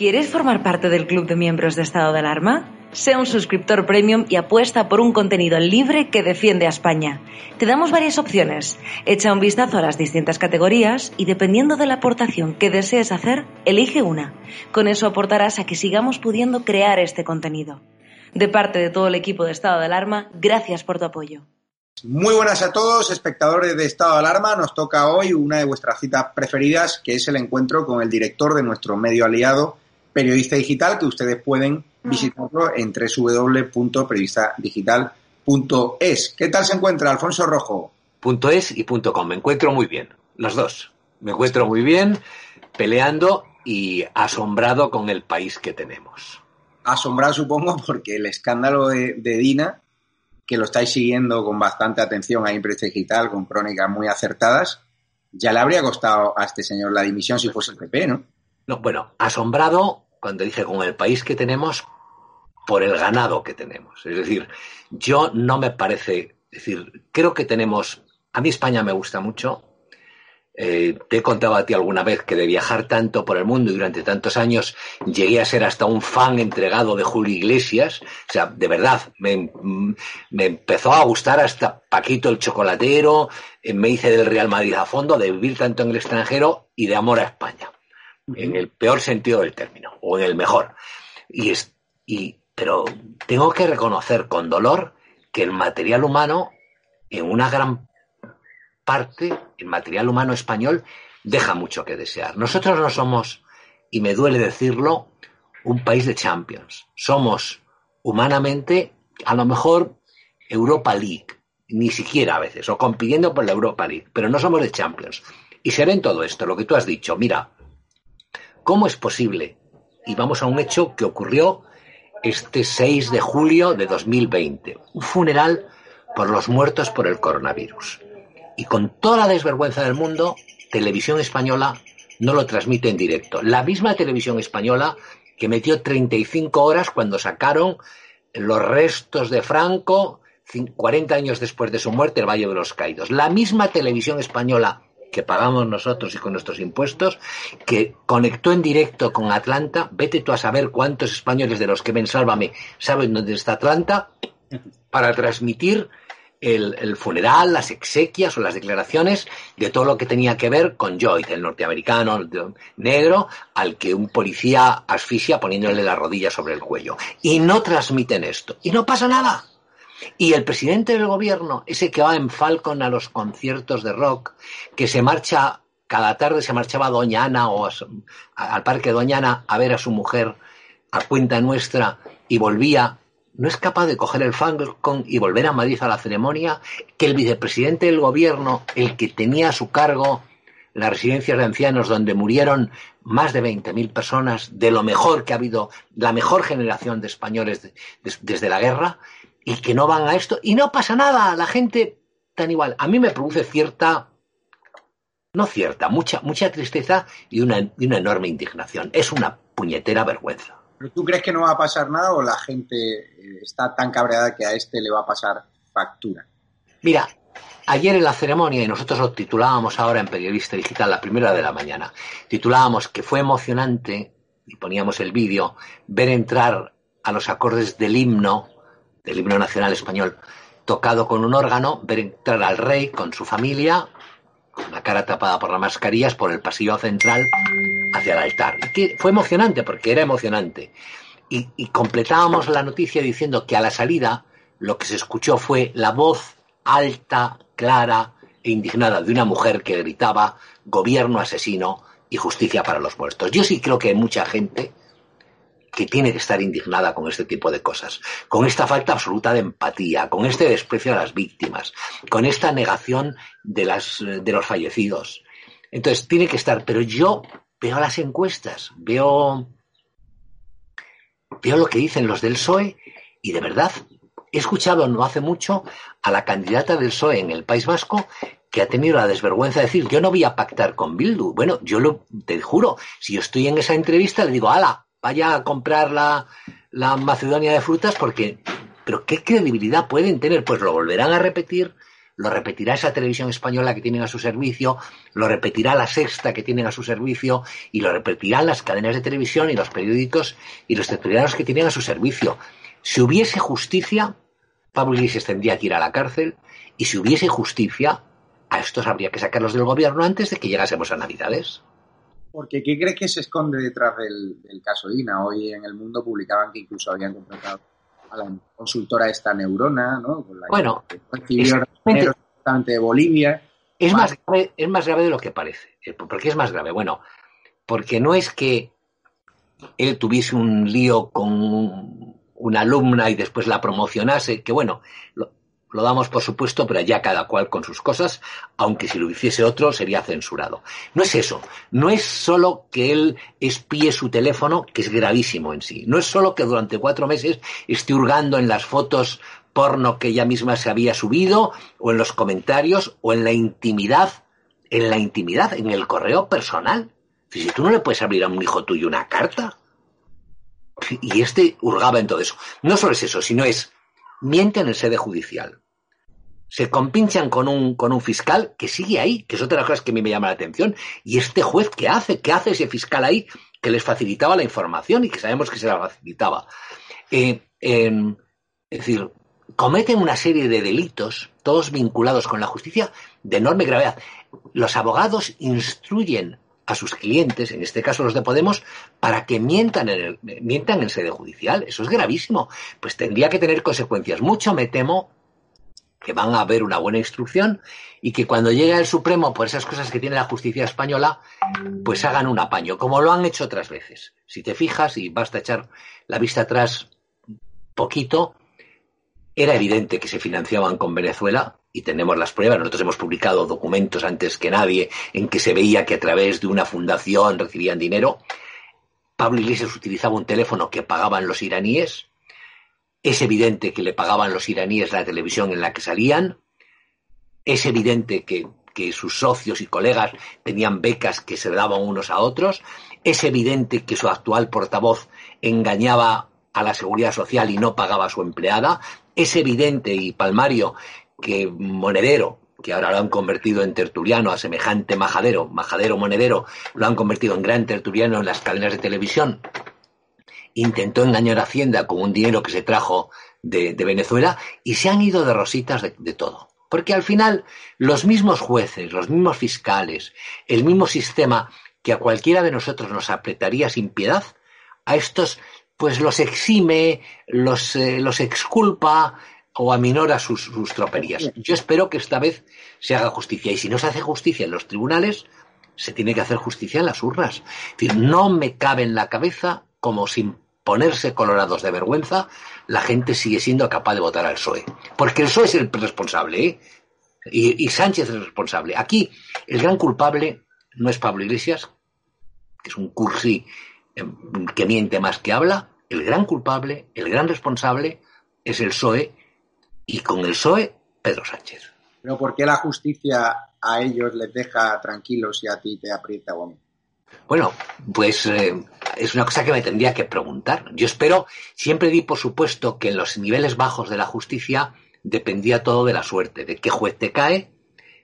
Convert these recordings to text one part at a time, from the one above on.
¿Quieres formar parte del club de miembros de estado de alarma? Sea un suscriptor premium y apuesta por un contenido libre que defiende a España. Te damos varias opciones. Echa un vistazo a las distintas categorías y dependiendo de la aportación que desees hacer, elige una. Con eso aportarás a que sigamos pudiendo crear este contenido. De parte de todo el equipo de estado de alarma, gracias por tu apoyo. Muy buenas a todos, espectadores de Estado de Alarma. Nos toca hoy una de vuestras citas preferidas, que es el encuentro con el director de nuestro medio aliado, Periodista Digital, que ustedes pueden visitarlo en www.periodistadigital.es. ¿Qué tal se encuentra, Alfonso Rojo? Punto .es y punto .com. Me encuentro muy bien, los dos. Me encuentro muy bien, peleando y asombrado con el país que tenemos. Asombrado, supongo, porque el escándalo de, de Dina que lo estáis siguiendo con bastante atención a Imprensa Digital, con crónicas muy acertadas, ya le habría costado a este señor la dimisión si fuese el PP, ¿no? No, bueno, asombrado cuando dije con el país que tenemos por el ganado que tenemos. Es decir, yo no me parece, es decir, creo que tenemos, a mí España me gusta mucho, eh, te he contado a ti alguna vez que de viajar tanto por el mundo y durante tantos años llegué a ser hasta un fan entregado de Julio Iglesias. O sea, de verdad, me, me empezó a gustar hasta Paquito el Chocolatero, eh, me hice del Real Madrid a fondo, de vivir tanto en el extranjero y de amor a España. En el peor sentido del término, o en el mejor. Y, es, y, pero tengo que reconocer con dolor que el material humano, en una gran parte, el material humano español deja mucho que desear. Nosotros no somos, y me duele decirlo, un país de champions. Somos humanamente, a lo mejor, Europa League, ni siquiera a veces, o compitiendo por la Europa League, pero no somos de champions. Y se ve en todo esto, lo que tú has dicho. Mira, ¿cómo es posible? Y vamos a un hecho que ocurrió este 6 de julio de 2020, un funeral por los muertos por el coronavirus y con toda la desvergüenza del mundo, Televisión Española no lo transmite en directo. La misma Televisión Española que metió 35 horas cuando sacaron los restos de Franco 40 años después de su muerte, el Valle de los Caídos. La misma Televisión Española que pagamos nosotros y con nuestros impuestos, que conectó en directo con Atlanta. Vete tú a saber cuántos españoles de los que ven Sálvame saben dónde está Atlanta para transmitir el, funeral, las exequias o las declaraciones de todo lo que tenía que ver con Joyce, el norteamericano negro, al que un policía asfixia poniéndole la rodilla sobre el cuello. Y no transmiten esto. Y no pasa nada. Y el presidente del gobierno, ese que va en Falcon a los conciertos de rock, que se marcha, cada tarde se marchaba a Doña Ana o al parque Doña Ana a ver a su mujer a cuenta nuestra y volvía no es capaz de coger el Falcon y volver a Madrid a la ceremonia, que el vicepresidente del gobierno, el que tenía a su cargo las residencias de ancianos donde murieron más de 20.000 personas, de lo mejor que ha habido, la mejor generación de españoles desde la guerra, y que no van a esto, y no pasa nada, la gente tan igual. A mí me produce cierta, no cierta, mucha, mucha tristeza y una, y una enorme indignación. Es una puñetera vergüenza. ¿Pero tú crees que no va a pasar nada o la gente eh, está tan cabreada que a este le va a pasar factura? Mira, ayer en la ceremonia, y nosotros lo titulábamos ahora en Periodista Digital, la primera de la mañana, titulábamos que fue emocionante, y poníamos el vídeo, ver entrar a los acordes del himno, del himno nacional español, tocado con un órgano, ver entrar al rey con su familia, con la cara tapada por las mascarillas, por el pasillo central hacia el altar. que fue emocionante porque era emocionante. Y, y completábamos la noticia diciendo que a la salida lo que se escuchó fue la voz alta, clara e indignada de una mujer que gritaba gobierno asesino y justicia para los muertos. Yo sí creo que hay mucha gente que tiene que estar indignada con este tipo de cosas, con esta falta absoluta de empatía, con este desprecio a las víctimas, con esta negación de, las, de los fallecidos. Entonces, tiene que estar, pero yo veo las encuestas, veo, veo lo que dicen los del PSOE y de verdad he escuchado no hace mucho a la candidata del PSOE en el País Vasco que ha tenido la desvergüenza de decir yo no voy a pactar con Bildu. Bueno, yo lo, te juro, si yo estoy en esa entrevista le digo, ala, vaya a comprar la, Macedonia de frutas porque, pero ¿qué credibilidad pueden tener? Pues lo volverán a repetir lo repetirá esa televisión española que tienen a su servicio, lo repetirá la sexta que tienen a su servicio y lo repetirán las cadenas de televisión y los periódicos y los tertulianos que tienen a su servicio. Si hubiese justicia, Pablo Iglesias tendría que ir a la cárcel y si hubiese justicia, a estos habría que sacarlos del gobierno antes de que llegásemos a Navidades. Porque ¿qué crees que se esconde detrás del, caso Dina? Hoy en el mundo publicaban que incluso habían contratado a la consultora esta Neurona, ¿no? bueno, de Bolivia. Es más, grave, es más grave de lo que parece. Eh, ¿Por qué es más grave? Bueno, porque no es que él tuviese un lío con una alumna y después la promocionase, que bueno, lo, damos por supuesto, pero ya cada cual con sus cosas, aunque si lo hiciese otro sería censurado. No es eso, no es solo que él espíe su teléfono, que es gravísimo en sí, no es solo que durante cuatro meses esté hurgando en las fotos porno que ella misma se había subido, o en los comentarios, o en la intimidad, en la intimidad, en el correo personal. Si tú no le puedes abrir a un hijo tuyo una carta, y este hurgaba en todo eso. No solo es eso, sino es mienten en sede judicial. Se compinchan con un, con un fiscal que sigue ahí, que es otra de las cosas que a mí me llama la atención. Y este juez, ¿qué hace? ¿Qué hace ese fiscal ahí que les facilitaba la información y que sabemos que se la facilitaba? Eh, es decir, cometen una serie de delitos, todos vinculados con la justicia, de enorme gravedad. Los abogados instruyen a sus clientes, en este caso los de Podemos, para que mientan en, mientan en sede judicial. Eso es gravísimo. Pues tendría que tener consecuencias. Mucho me temo que van a haber una buena instrucción y que cuando llegue el Supremo por esas cosas que tiene la justicia española, pues hagan un apaño, como lo han hecho otras veces. Si te fijas y basta echar la vista atrás poquito, era evidente que se financiaban con Venezuela y tenemos las pruebas. Nosotros hemos publicado documentos antes que nadie en que se veía que a través de una fundación recibían dinero. Pablo Iglesias utilizaba un teléfono que pagaban los iraníes. Es evidente que le pagaban los iraníes la televisión en la que salían. Es evidente que, que sus socios y colegas tenían becas que se daban unos a otros. Es evidente que su actual portavoz engañaba a la seguridad social y no pagaba a su empleada. Es evidente y palmario que Monedero, que ahora lo han convertido en tertuliano a semejante majadero, majadero monedero, lo han convertido en gran tertuliano en las cadenas de televisión, intentó engañar a Hacienda con un dinero que se trajo de, Venezuela y se han ido de rositas de, de todo. Porque al final los mismos jueces, los mismos fiscales, el mismo sistema que a cualquiera de nosotros nos apretaría sin piedad, a estos pues los exime, los, eh, los exculpa, o aminora sus, sus troperías. Yo espero que esta vez se haga justicia. Y si no se hace justicia en los tribunales, se tiene que hacer justicia en las urnas. Es decir, no me cabe en la cabeza como sin ponerse colorados de vergüenza, la gente sigue siendo capaz de votar al PSOE. Porque el PSOE es el responsable, ¿eh? y, y, Sánchez es el responsable. Aquí el gran culpable no es Pablo Iglesias, que es un cursi em, que miente más que habla. El gran culpable, el gran responsable es el PSOE y con el PSOE, Pedro Sánchez. Pero ¿por qué la justicia a ellos les deja tranquilos y a ti te aprieta o a mí? Bueno, pues eh, es una cosa que me tendría que preguntar. Yo espero, siempre di por supuesto que en los niveles bajos de la justicia dependía todo de la suerte, de qué juez te cae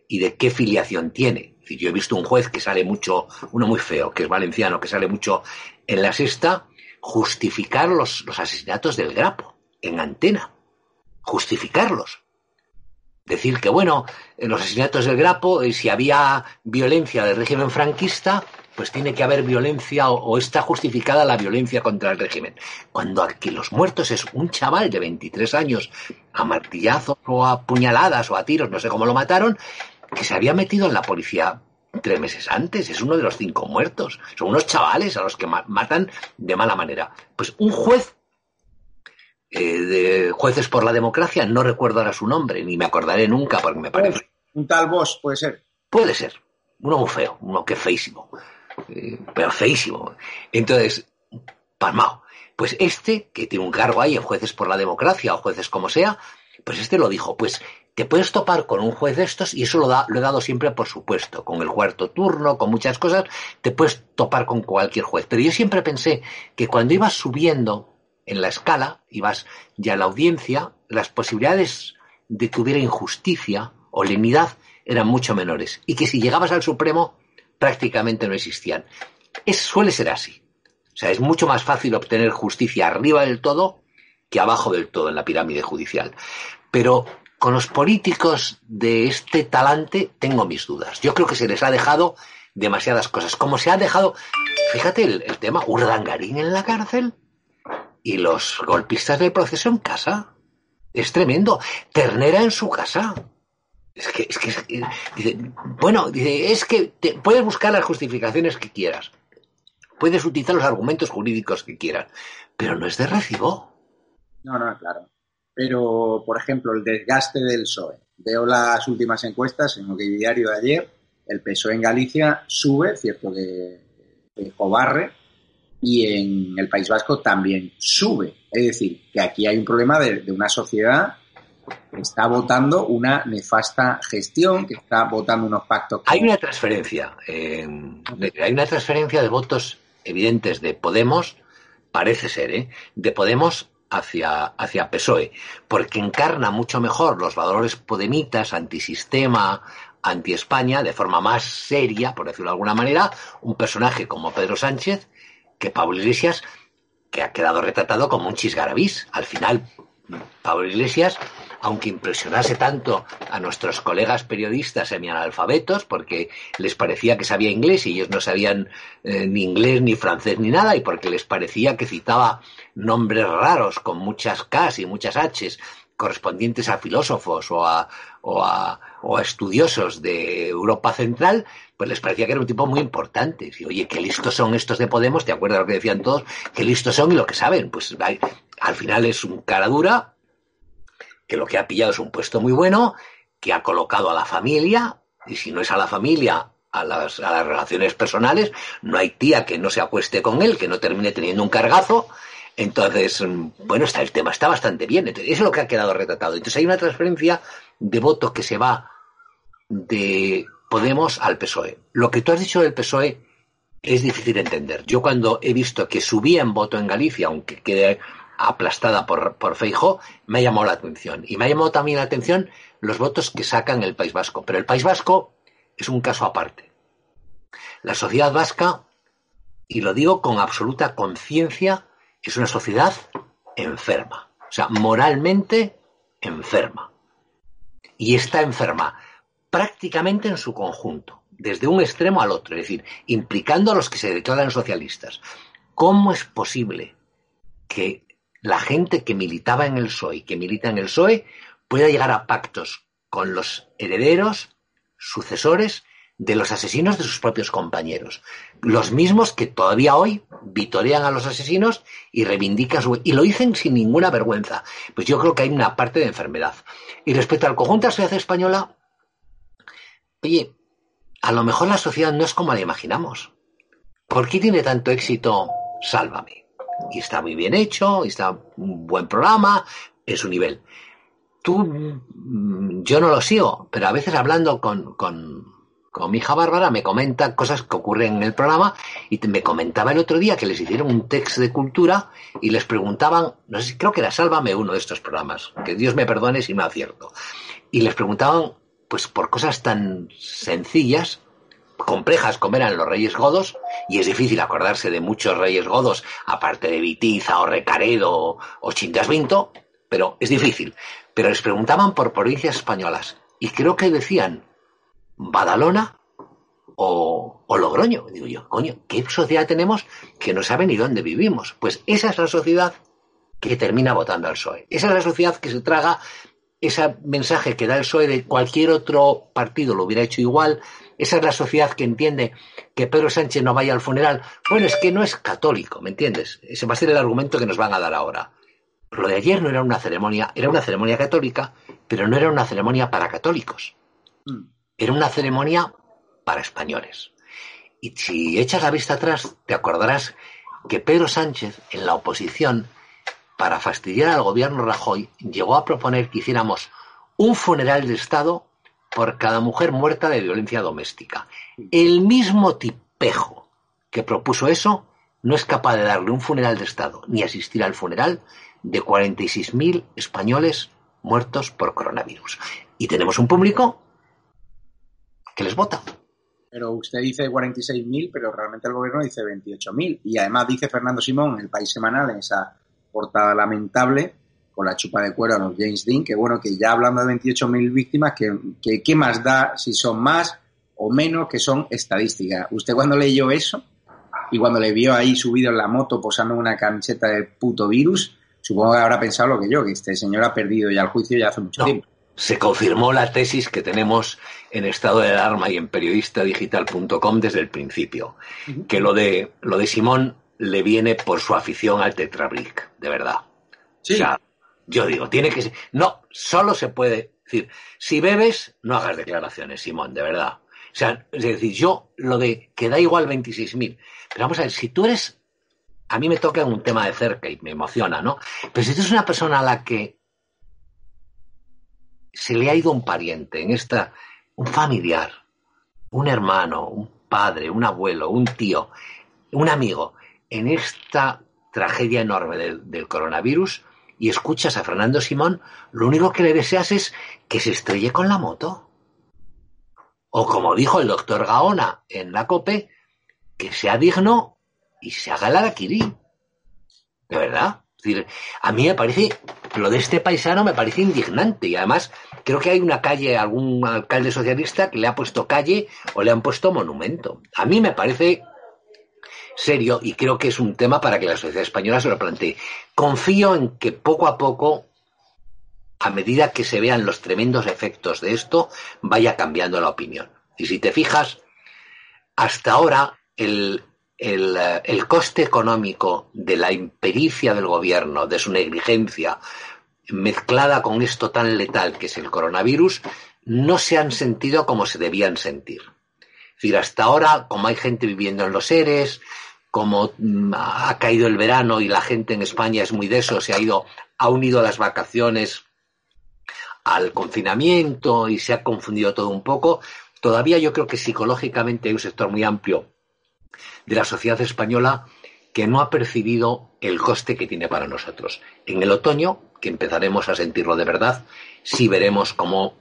y de qué filiación tiene. yo he visto un juez que sale mucho, uno muy feo, que es valenciano, que sale mucho en la sexta, justificar los, los asesinatos del Grapo en antena justificarlos. Decir que, bueno, en los asesinatos del Grapo, y si había violencia del régimen franquista, pues tiene que haber violencia o, está justificada la violencia contra el régimen. Cuando aquí los muertos es un chaval de 23 años, a martillazos o a puñaladas o a tiros, no sé cómo lo mataron, que se había metido en la policía tres meses antes, es uno de los cinco muertos. Son unos chavales a los que matan de mala manera. Pues un juez eh, de Jueces por la Democracia, no recuerdo ahora su nombre, ni me acordaré nunca porque me parece. Un tal Bosch, puede ser. Puede ser. Uno muy feo, uno que feísimo. Eh, pero feísimo. Entonces, palmao. Pues este, que tiene un cargo ahí en Jueces por la Democracia o jueces como sea, pues este lo dijo. Pues te puedes topar con un juez de estos, y eso lo, da, lo he dado siempre por supuesto, con el cuarto turno, con muchas cosas, te puedes topar con cualquier juez. Pero yo siempre pensé que cuando ibas subiendo en la escala y vas ya a la audiencia, las posibilidades de que hubiera injusticia limidad eran mucho menores y que si llegabas al Supremo prácticamente no existían. Es, suele ser así. O sea, es mucho más fácil obtener justicia arriba del todo que abajo del todo en la pirámide judicial. Pero con los políticos de este talante tengo mis dudas. Yo creo que se les ha dejado demasiadas cosas. Como se ha dejado, fíjate el, tema, Urdangarín en la cárcel y los golpistas del proceso en casa. Es tremendo. Ternera en su casa. Es que, es que, dice, bueno, dice, es que puedes buscar las justificaciones que quieras. Puedes utilizar los argumentos jurídicos que quieras, pero no es de recibo. No, no, claro. Pero, por ejemplo, el desgaste del PSOE. Veo las últimas encuestas en el diario de ayer. El PSOE en Galicia sube, cierto que, que cobarre, y en el País Vasco también sube. Es decir, que aquí hay un problema de, de una sociedad que está votando una nefasta gestión, que está votando unos pactos. Hay una transferencia, eh, hay una transferencia de votos evidentes de Podemos, parece ser, ¿eh? de Podemos hacia, hacia PSOE, porque encarna mucho mejor los valores podemitas, antisistema, anti-España, de forma más seria, por decirlo de alguna manera, un personaje como Pedro Sánchez, que Pablo Iglesias, que ha quedado retratado como un chisgarabís. Al final, Pablo Iglesias aunque impresionase tanto a nuestros colegas periodistas semianalfabetos, porque les parecía que sabía inglés y ellos no sabían eh, ni inglés, ni francés, ni nada, y porque les parecía que citaba nombres raros con muchas Ks y muchas Hs correspondientes a filósofos o a, o a, o a estudiosos de Europa Central, pues les parecía que era un tipo muy importante. Y, oye, qué listos son estos de Podemos, ¿te acuerdas lo que decían todos? Qué listos son y lo que saben. Pues al final es un cara dura, que lo que ha pillado es un puesto muy bueno, que ha colocado a la familia, y si no es a la familia, a las, a las relaciones personales, no hay tía que no se acueste con él, que no termine teniendo un cargazo. Entonces, bueno, está el tema, está bastante bien. eso es lo que ha quedado retratado. Entonces hay una transferencia de voto que se va de Podemos al PSOE. Lo que tú has dicho del PSOE es difícil de entender. Yo cuando he visto que subía en voto en Galicia, aunque quede aplastada por, por Feijó, me ha llamado la atención. Y me ha llamado también la atención los votos que sacan el País Vasco. Pero el País Vasco es un caso aparte. La sociedad vasca, y lo digo con absoluta conciencia, es una sociedad enferma. O sea, moralmente enferma. Y está enferma prácticamente en su conjunto, desde un extremo al otro, es decir, implicando a los que se declaran socialistas. ¿Cómo es posible que la gente que militaba en el PSOE que milita en el PSOE pueda llegar a pactos con los herederos, sucesores de los asesinos de sus propios compañeros. Los mismos que todavía hoy vitorean a los asesinos y reivindican su... y lo dicen sin ninguna vergüenza. Pues yo creo que hay una parte de enfermedad. Y respecto al conjunto de la sociedad española, oye, a lo mejor la sociedad no es como la imaginamos. ¿Por qué tiene tanto éxito Sálvame? Y está muy bien hecho, y está un buen programa, es su nivel. Tú, mm, yo no lo sigo, pero a veces hablando con, con, con mi hija Bárbara me comenta cosas que ocurren en el programa y me comentaba el otro día que les hicieron un texto de cultura y les preguntaban, no sé, creo que era Sálvame uno de estos programas, que Dios me perdone si me acierto, y les preguntaban pues por cosas tan sencillas complejas como eran los reyes godos, y es difícil acordarse de muchos reyes godos, aparte de Vitiza o Recaredo o Chingasvinto, pero es difícil. Pero les preguntaban por provincias españolas, y creo que decían Badalona o, o Logroño. Digo yo, coño, ¿qué sociedad tenemos que no sabe ni dónde vivimos? Pues esa es la sociedad que termina votando al PSOE. Esa es la sociedad que se traga ese mensaje que da el PSOE de cualquier otro partido lo hubiera hecho igual, esa es la sociedad que entiende que Pedro Sánchez no vaya al funeral. Bueno, es que no es católico, ¿me entiendes? Ese va a ser el argumento que nos van a dar ahora. Lo de ayer no era una ceremonia, era una ceremonia católica, pero no era una ceremonia para católicos. Mm. Era una ceremonia para españoles. Y si echas la vista atrás, te acordarás que Pedro Sánchez, en la oposición, para fastidiar al gobierno Rajoy, llegó a proponer que hiciéramos un funeral de Estado por cada mujer muerta de violencia doméstica. El mismo tipejo que propuso eso no es capaz de darle un funeral de Estado ni asistir al funeral de 46.000 españoles muertos por coronavirus. Y tenemos un público que les vota. Pero usted dice 46.000, pero realmente el gobierno dice 28.000. Y además dice Fernando Simón en el País Semanal, en esa portada lamentable, con la chupa de cuero a los James Dean, que bueno, que ya hablando de 28.000 víctimas, que, qué más da si son más o menos, que son estadísticas. Usted cuando leyó eso y cuando le vio ahí subido en la moto posando una camiseta de puto virus, supongo que habrá pensado lo que yo, que este señor ha perdido ya el juicio ya hace mucho tiempo se confirmó la tesis que tenemos en estado de alarma y en periodistadigital.com desde el principio, que lo de, lo de Simón le viene por su afición al tetrabric, de verdad. Sí. O sea, yo digo, tiene que ser, no, solo se puede decir, si bebes, no hagas declaraciones, Simón, de verdad. O sea, es decir, yo lo de que da igual 26.000, pero vamos a ver, si tú eres, a mí me toca un tema de cerca y me emociona, ¿no? Pero si tú eres una persona a la que se le ha ido un pariente, en esta, un familiar, un hermano, un padre, un abuelo, un tío, un amigo, en esta tragedia enorme del, coronavirus y escuchas a Fernando Simón, lo único que le deseas es que se estrelle con la moto. O como dijo el doctor Gaona en la COPE, que sea digno y se haga el araquirí. De verdad. Es decir, a mí me parece, lo de este paisano me parece indignante y además creo que hay una calle, algún alcalde socialista que le ha puesto calle o le han puesto monumento. A mí me parece serio y creo que es un tema para que la sociedad española se lo plantee. Confío en que poco a poco, a medida que se vean los tremendos efectos de esto, vaya cambiando la opinión. Y si te fijas, hasta ahora el, el, el, coste económico de la impericia del gobierno, de su negligencia, mezclada con esto tan letal que es el coronavirus, no se han sentido como se debían sentir. Es decir, hasta ahora, como hay gente viviendo en los seres, como mm, ha caído el verano y la gente en España es muy de eso, se ha ido, ha unido las vacaciones al confinamiento y se ha confundido todo un poco, todavía yo creo que psicológicamente hay un sector muy amplio de la sociedad española que no ha percibido el coste que tiene para nosotros. En el otoño, que empezaremos a sentirlo de verdad, sí veremos cómo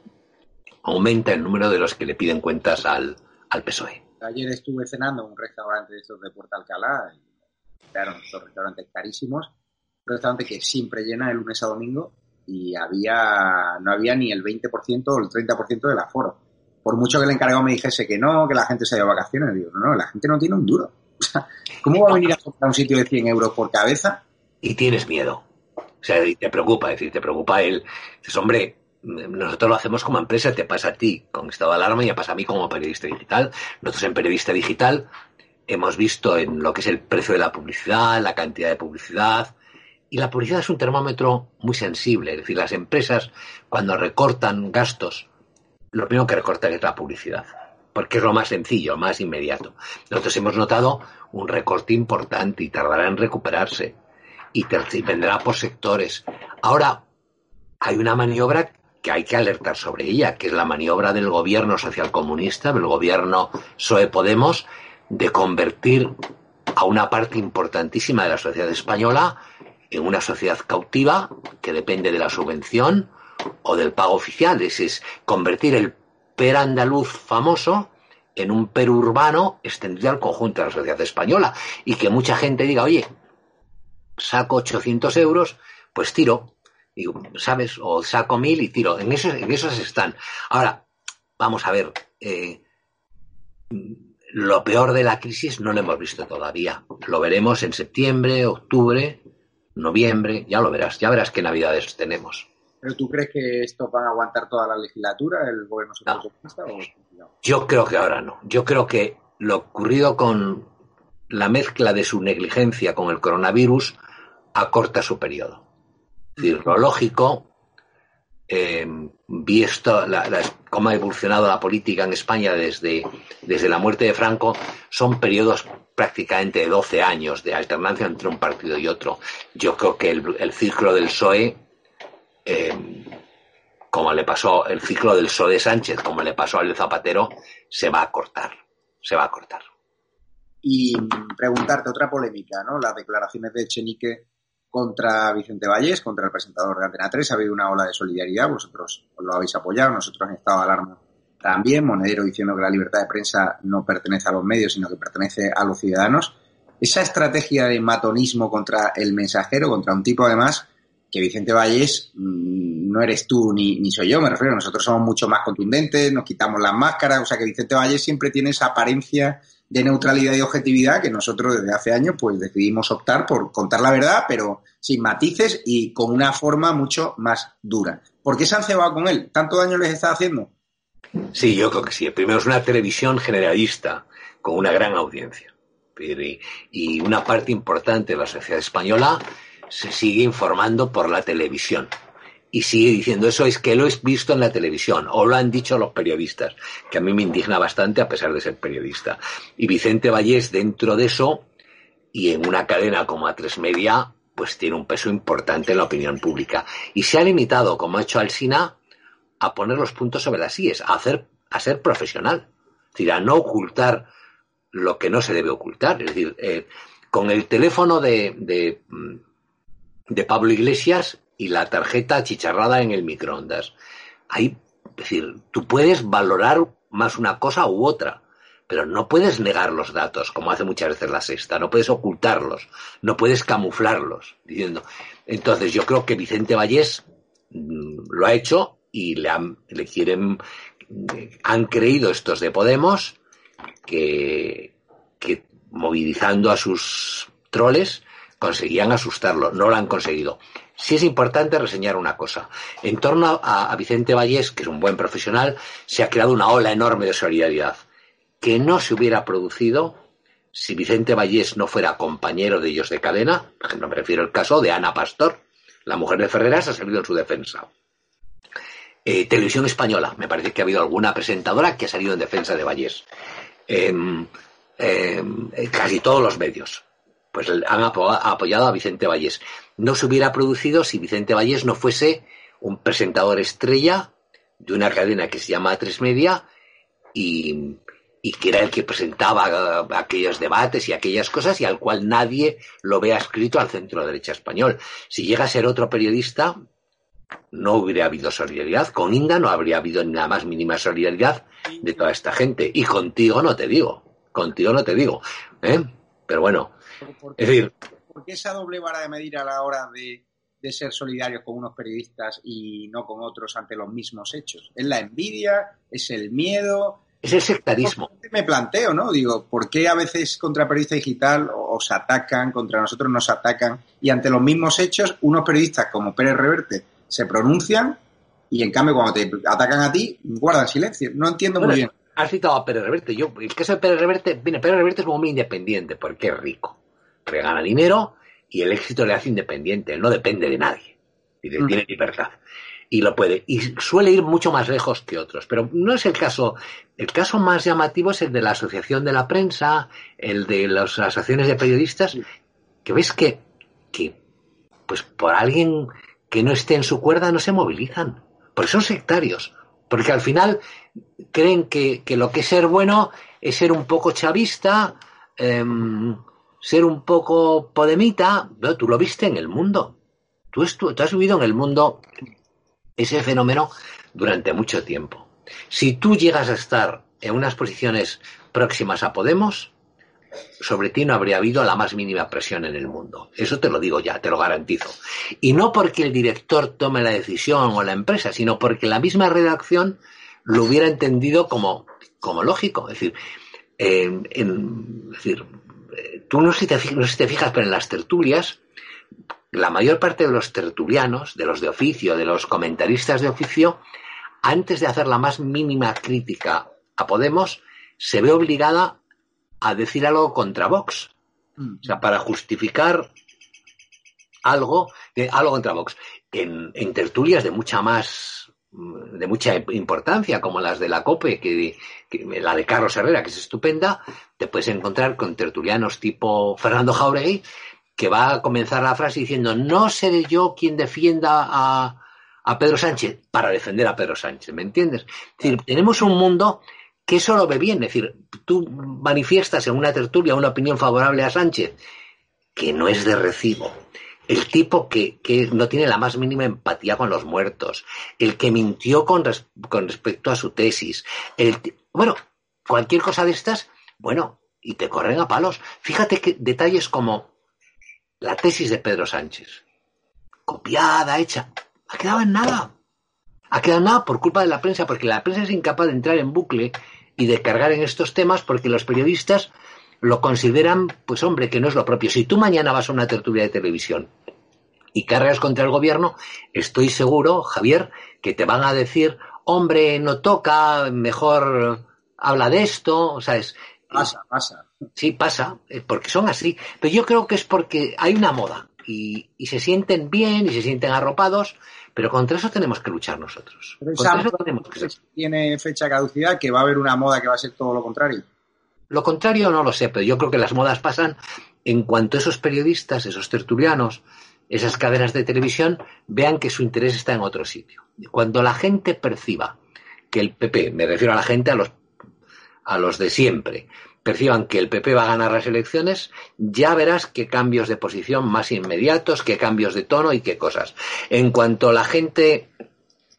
aumenta el número de los que le piden cuentas al, al PSOE. Ayer estuve cenando en un restaurante de estos de Puerto Alcalá, y, claro, estos restaurantes carísimos, un restaurante que siempre llena de lunes a domingo y había no había ni el 20% o el 30% del aforo por mucho que el encargado me dijese que no, que la gente se ha ido a vacaciones, digo, no, no, la gente no tiene un duro. ¿Cómo va a venir a comprar un sitio de 100 euros por cabeza? Y tienes miedo. O sea, te preocupa, es decir, te preocupa él. Dices, hombre, nosotros lo hacemos como empresa, te pasa a ti con estado de alarma y ya pasa a mí como periodista digital. Nosotros en periodista digital hemos visto en lo que es el precio de la publicidad, la cantidad de publicidad. Y la publicidad es un termómetro muy sensible. Es decir, las empresas cuando recortan gastos lo primero que recortar es la publicidad, porque es lo más sencillo, más inmediato. Nosotros hemos notado un recorte importante y tardará en recuperarse y vendrá por sectores. Ahora, hay una maniobra que hay que alertar sobre ella, que es la maniobra del gobierno socialcomunista, del gobierno PSOE Podemos, de convertir a una parte importantísima de la sociedad española en una sociedad cautiva que depende de la subvención, o del pago oficial, es, es convertir el per andaluz famoso en un per urbano extendido al conjunto de la sociedad española. Y que mucha gente diga, oye, saco 800 euros, pues tiro, ¿sabes? O saco mil y tiro. En esos, en esos están. Ahora, vamos a ver, eh, lo peor de la crisis no lo hemos visto todavía. Lo veremos en septiembre, octubre, noviembre, ya lo verás, ya verás qué navidades tenemos. ¿Pero tú crees que esto van a aguantar toda la legislatura, el gobierno socialista? Yo creo que ahora no. Yo creo que lo ocurrido con la mezcla de su negligencia con el coronavirus acorta su periodo. Es decir, lo lógico, eh, visto cómo ha evolucionado la política en España desde, desde la muerte de Franco, son periodos prácticamente de 12 años de alternancia entre un partido y otro. Yo creo que el, ciclo del PSOE eh, como le pasó el ciclo del de Sánchez, como le pasó al Zapatero, se va a cortar. Se va a cortar. Y preguntarte otra polémica, ¿no? Las declaraciones de Echenique contra Vicente Vallés, contra el presentador de Antena 3, ha habido una ola de solidaridad, vosotros lo habéis apoyado, nosotros en estado alarma también, Monedero diciendo que la libertad de prensa no pertenece a los medios, sino que pertenece a los ciudadanos. Esa estrategia de matonismo contra el mensajero, contra un tipo además que Vicente Vallés mm, no eres tú ni, ni soy yo, me refiero, nosotros somos mucho más contundentes, nos quitamos las máscaras, o sea que Vicente Vallés siempre tiene esa apariencia de neutralidad y objetividad que nosotros desde hace años pues decidimos optar por contar la verdad, pero sin matices y con una forma mucho más dura. ¿Por qué se han cebado con él? ¿Tanto daño les está haciendo? Sí, yo creo que sí. Primero es una televisión generalista con una gran audiencia. Y una parte importante de la sociedad española se sigue informando por la televisión. Y sigue diciendo eso, es que lo he visto en la televisión, o lo han dicho los periodistas, que a mí me indigna bastante a pesar de ser periodista. Y Vicente Vallés, dentro de eso, y en una cadena como A3 Media, pues tiene un peso importante en la opinión pública. Y se ha limitado, como ha hecho Alsina, a poner los puntos sobre las IES, a, hacer, a ser profesional. Es decir, a no ocultar lo que no se debe ocultar. Es decir, eh, con el teléfono de, de, de, Pablo Iglesias y la tarjeta chicharrada en el microondas. Ahí, es decir, tú puedes valorar más una cosa u otra, pero no puedes negar los datos, como hace muchas veces la sexta, no puedes ocultarlos, no puedes camuflarlos, diciendo. Entonces, yo creo que Vicente Vallés mm, lo ha hecho y le, han, le quieren, han creído estos de Podemos que, que movilizando a sus troles conseguían asustarlo. No lo han conseguido. Sí es importante reseñar una cosa. En torno a, Vicente Vallés, que es un buen profesional, se ha creado una ola enorme de solidaridad que no se hubiera producido si Vicente Vallés no fuera compañero de ellos de cadena. Por ejemplo, me refiero al caso de Ana Pastor. La mujer de Ferreras ha salido en su defensa. Eh, televisión española, me parece que ha habido alguna presentadora que ha salido en defensa de Vallés. Eh, eh, casi todos los medios pues han apoyado a Vicente Vallés. No se hubiera producido si Vicente Vallés no fuese un presentador estrella de una cadena que se llama Tres Media y, que era el que presentaba aquellos debates y aquellas cosas y al cual nadie lo vea escrito al centro derecha español. Si llega a ser otro periodista, no hubiera habido solidaridad. Con Inda no habría habido ni la más mínima solidaridad de toda esta gente. Y contigo no te digo. Contigo no te digo. ¿eh? Pero bueno, es decir. ¿Por qué esa doble vara de medir a la hora de, de ser solidarios con unos periodistas y no con otros ante los mismos hechos? ¿Es la envidia? ¿Es el miedo? Es el sectarismo. Me planteo, ¿no? Digo, ¿por qué a veces contra periodista digital os atacan, contra nosotros nos atacan y ante los mismos hechos unos periodistas como Pérez Reverte se pronuncian y en cambio cuando te atacan a ti guardan silencio. No entiendo bueno, muy bien. Has citado a Pérez Reverte. Yo, el caso de Pérez Reverte, mira, Pérez Reverte es un hombre independiente porque es rico. Regala dinero y el éxito le hace independiente. Él no depende de nadie. Tiene, mm. tiene libertad. Y lo puede. Y suele ir mucho más lejos que otros. Pero no es el caso. El caso más llamativo es el de la Asociación de la Prensa, el de las asociaciones de periodistas, que ves que, que pues por alguien que no esté en su cuerda no se movilizan. Porque son sectarios. Porque al final creen que, que lo que es ser bueno es ser un poco chavista, eh, ser un poco podemita. No, tú lo viste en el mundo. Tú, has vivido en el mundo ese fenómeno durante mucho tiempo. Si tú llegas a estar en unas posiciones próximas a Podemos, sobre ti no habría habido la más mínima presión en el mundo. Eso te lo digo ya, te lo garantizo. Y no porque el director tome la decisión o la empresa, sino porque la misma redacción lo hubiera entendido como, como lógico. Es decir, eh, en, decir tú no si te, no si te fijas, pero en las tertulias, la mayor parte de los tertulianos, de los de oficio, de los comentaristas de oficio, antes de hacer la más mínima crítica a Podemos, se ve obligada a decir algo contra Vox. O sea, para justificar algo, algo contra Vox. En, en, tertulias de mucha más, de mucha importancia, como las de la COPE, que, que, la de Carlos Herrera, que es estupenda, te puedes encontrar con tertulianos tipo Fernando Jauregui, que va a comenzar la frase diciendo, no seré yo quien defienda a, a Pedro Sánchez para defender a Pedro Sánchez, ¿me entiendes? Es decir, tenemos un mundo que eso lo ve bien. Es decir, tú manifiestas en una tertulia una opinión favorable a Sánchez, que no es de recibo, el tipo que, que, no tiene la más mínima empatía con los muertos, el que mintió con, res, con respecto a su tesis, el, bueno, cualquier cosa de estas, bueno, y te corren a palos. Fíjate que detalles como la tesis de Pedro Sánchez, copiada, hecha, ha quedado en nada. Ha quedado en nada por culpa de la prensa, porque la prensa es incapaz de entrar en bucle y de cargar en estos temas porque los periodistas lo consideran, pues hombre, que no es lo propio. Si tú mañana vas a una tertulia de televisión y cargas contra el gobierno, estoy seguro, Javier, que te van a decir, hombre, no toca, mejor habla de esto, o sea, es, Pasa, pasa. Sí, pasa, eh, porque son así. Pero yo creo que es porque hay una moda y, y se sienten bien y se sienten arropados, pero contra eso tenemos que luchar nosotros. Contra eso tenemos que tiene fecha de caducidad, que va a haber una moda que va a ser todo lo contrario. Lo contrario no lo sé, pero yo creo que las modas pasan en cuanto esos periodistas, esos tertulianos, esas cadenas de televisión vean que su interés está en otro sitio. Cuando la gente perciba que el PP, me refiero a la gente, a los, a los de siempre, perciban que el PP va a ganar las elecciones, ya verás qué cambios de posición más inmediatos, qué cambios de tono y qué cosas. En cuanto la gente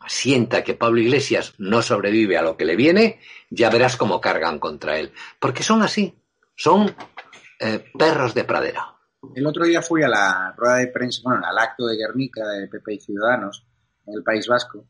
sienta que Pablo Iglesias no sobrevive a lo que le viene, ya verás cómo cargan contra él. Porque son así, son eh, perros de pradera. El otro día fui a la rueda de prensa, bueno, al acto de Guernica de PP y Ciudadanos en el País Vasco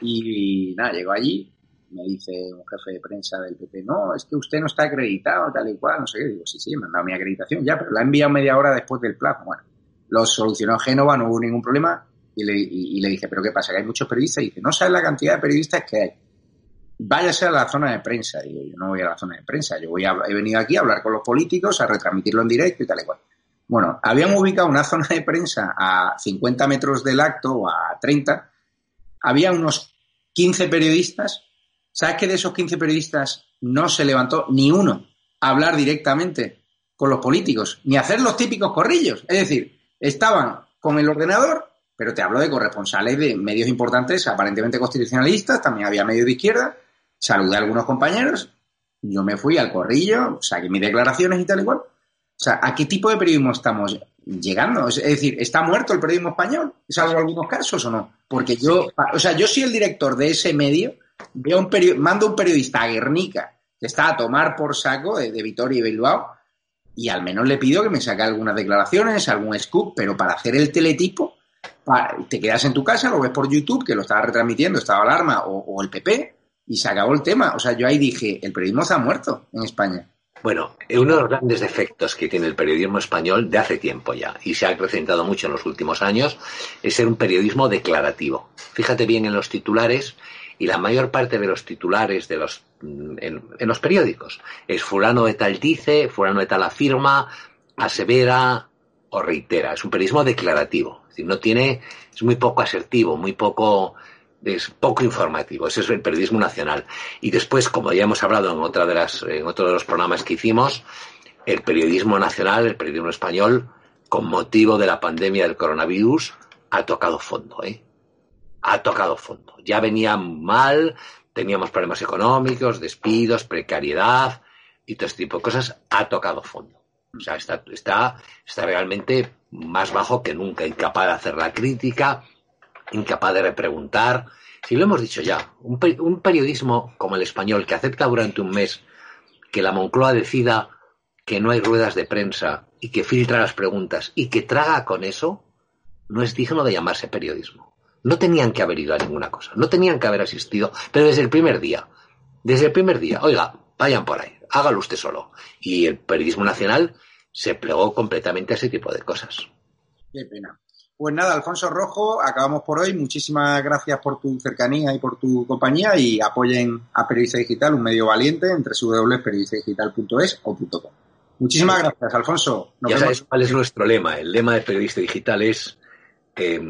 y nada, llegó allí, me dice un jefe de prensa del PP, no, es que usted no está acreditado, tal y cual, no sé qué. Digo, sí, sí, me han dado mi acreditación ya, pero la he enviado media hora después del plazo. Bueno, lo solucionó Génova, no hubo ningún problema y le, y, le dije, ¿pero qué pasa? Que hay muchos periodistas y dice, no sabes la cantidad de periodistas que hay. Váyase a la zona de prensa. Digo, yo no voy a la zona de prensa, yo voy a, he venido aquí a hablar con los políticos, a retransmitirlo en directo y tal y cual. Bueno, habían ubicado una zona de prensa a 50 metros del acto o a 30. Había unos 15 periodistas. ¿Sabes que de esos 15 periodistas no se levantó ni uno a hablar directamente con los políticos, ni a hacer los típicos corrillos? Es decir, estaban con el ordenador, pero te hablo de corresponsales de medios importantes, aparentemente constitucionalistas, también había medios de izquierda, saludé a algunos compañeros, yo me fui al corrillo, saqué mis declaraciones y tal y cual. O sea, ¿a qué tipo de periodismo estamos llegando? Es decir, ¿está muerto el periodismo español? ¿Es algo en algunos casos o no? Porque yo, o sea, yo soy el director de ese medio, veo un mando un periodista a Guernica, que está a tomar por saco de, de Vitoria y Bilbao, y al menos le pido que me saque algunas declaraciones, algún scoop, pero para hacer el teletipo, te quedas en tu casa, lo ves por YouTube, que lo estaba retransmitiendo, estaba Alarma o, o el PP, y se acabó el tema. O sea, yo ahí dije, el periodismo está muerto en España. Bueno, uno de los grandes defectos que tiene el periodismo español de hace tiempo ya, y se ha acrecentado mucho en los últimos años, es ser un periodismo declarativo. Fíjate bien en los titulares, y la mayor parte de los titulares de los, en, en los periódicos es fulano de tal dice, fulano de tal afirma, asevera o reitera. Es un periodismo declarativo. Es decir, no tiene, es muy poco asertivo, muy poco, es poco informativo. Ese es el periodismo nacional. Y después, como ya hemos hablado en otra de las, en otro de los programas que hicimos, el periodismo nacional, el periodismo español, con motivo de la pandemia del coronavirus, ha tocado fondo, ¿eh? Ha tocado fondo. Ya venía mal, teníamos problemas económicos, despidos, precariedad y todo este tipo de cosas. Ha tocado fondo. O sea, está, está, está realmente más bajo que nunca, incapaz de hacer la crítica, incapaz de repreguntar. Si lo hemos dicho ya, un, un, periodismo como el español que acepta durante un mes que la Moncloa decida que no hay ruedas de prensa y que filtra las preguntas y que traga con eso, no es digno de llamarse periodismo. No tenían que haber ido a ninguna cosa, no tenían que haber asistido, pero desde el primer día, desde el primer día, oiga, vayan por ahí, hágalo usted solo. Y el periodismo nacional se plegó completamente a ese tipo de cosas. Qué pena. Pues nada, Alfonso Rojo, acabamos por hoy. Muchísimas gracias por tu cercanía y por tu compañía y apoyen a Periodista Digital, un medio valiente, entre www.periodistadigital.es o .com. Muchísimas gracias, Alfonso. Nos ya vemos. sabes cuál es nuestro lema. El lema de Periodista Digital es eh,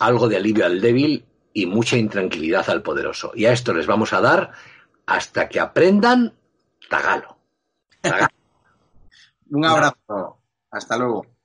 algo de alivio al débil y mucha intranquilidad al poderoso. Y a esto les vamos a dar hasta que aprendan tagalo. tagalo. Un abrazo. Hasta luego.